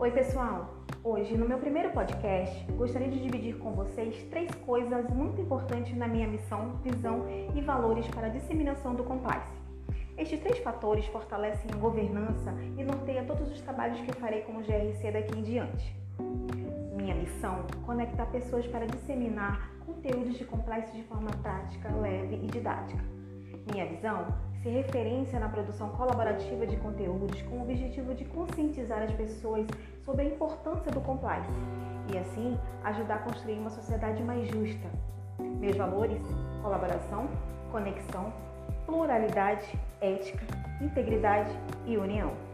Oi, pessoal! Hoje, no meu primeiro podcast, gostaria de dividir com vocês três coisas muito importantes na minha missão, visão e valores para a disseminação do compliance. Estes três fatores fortalecem a governança e norteiam todos os trabalhos que farei como GRC daqui em diante. Minha missão: conectar pessoas para disseminar conteúdos de compliance de forma prática, leve e didática. Minha visão: ser referência na produção colaborativa de conteúdos com o objetivo de conscientizar as pessoas sobre a importância do compliance e assim ajudar a construir uma sociedade mais justa. Meus valores: colaboração, conexão, pluralidade, ética, integridade e união.